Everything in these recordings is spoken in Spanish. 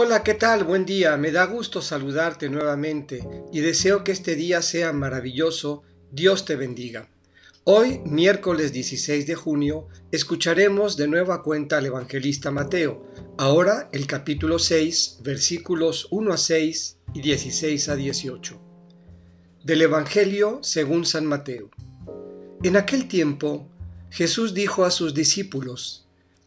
Hola, ¿qué tal? Buen día. Me da gusto saludarte nuevamente y deseo que este día sea maravilloso. Dios te bendiga. Hoy, miércoles 16 de junio, escucharemos de nueva cuenta al evangelista Mateo, ahora el capítulo 6, versículos 1 a 6 y 16 a 18. Del Evangelio según San Mateo. En aquel tiempo, Jesús dijo a sus discípulos,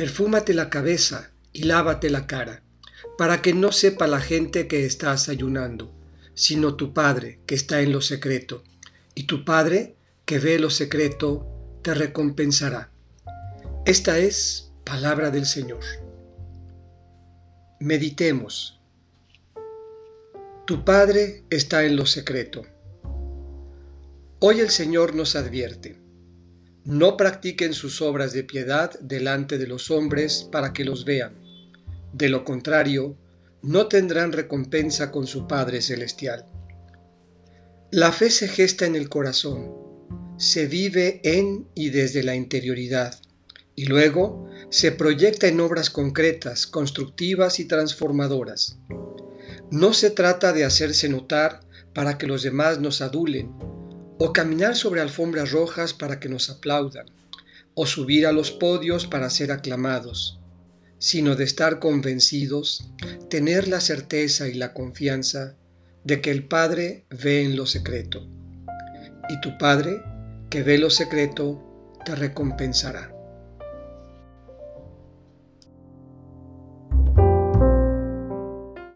perfúmate la cabeza y lávate la cara, para que no sepa la gente que estás ayunando, sino tu Padre que está en lo secreto, y tu Padre que ve lo secreto te recompensará. Esta es palabra del Señor. Meditemos. Tu Padre está en lo secreto. Hoy el Señor nos advierte no practiquen sus obras de piedad delante de los hombres para que los vean. De lo contrario, no tendrán recompensa con su Padre Celestial. La fe se gesta en el corazón, se vive en y desde la interioridad, y luego se proyecta en obras concretas, constructivas y transformadoras. No se trata de hacerse notar para que los demás nos adulen, o caminar sobre alfombras rojas para que nos aplaudan, o subir a los podios para ser aclamados, sino de estar convencidos, tener la certeza y la confianza de que el Padre ve en lo secreto, y tu Padre, que ve lo secreto, te recompensará.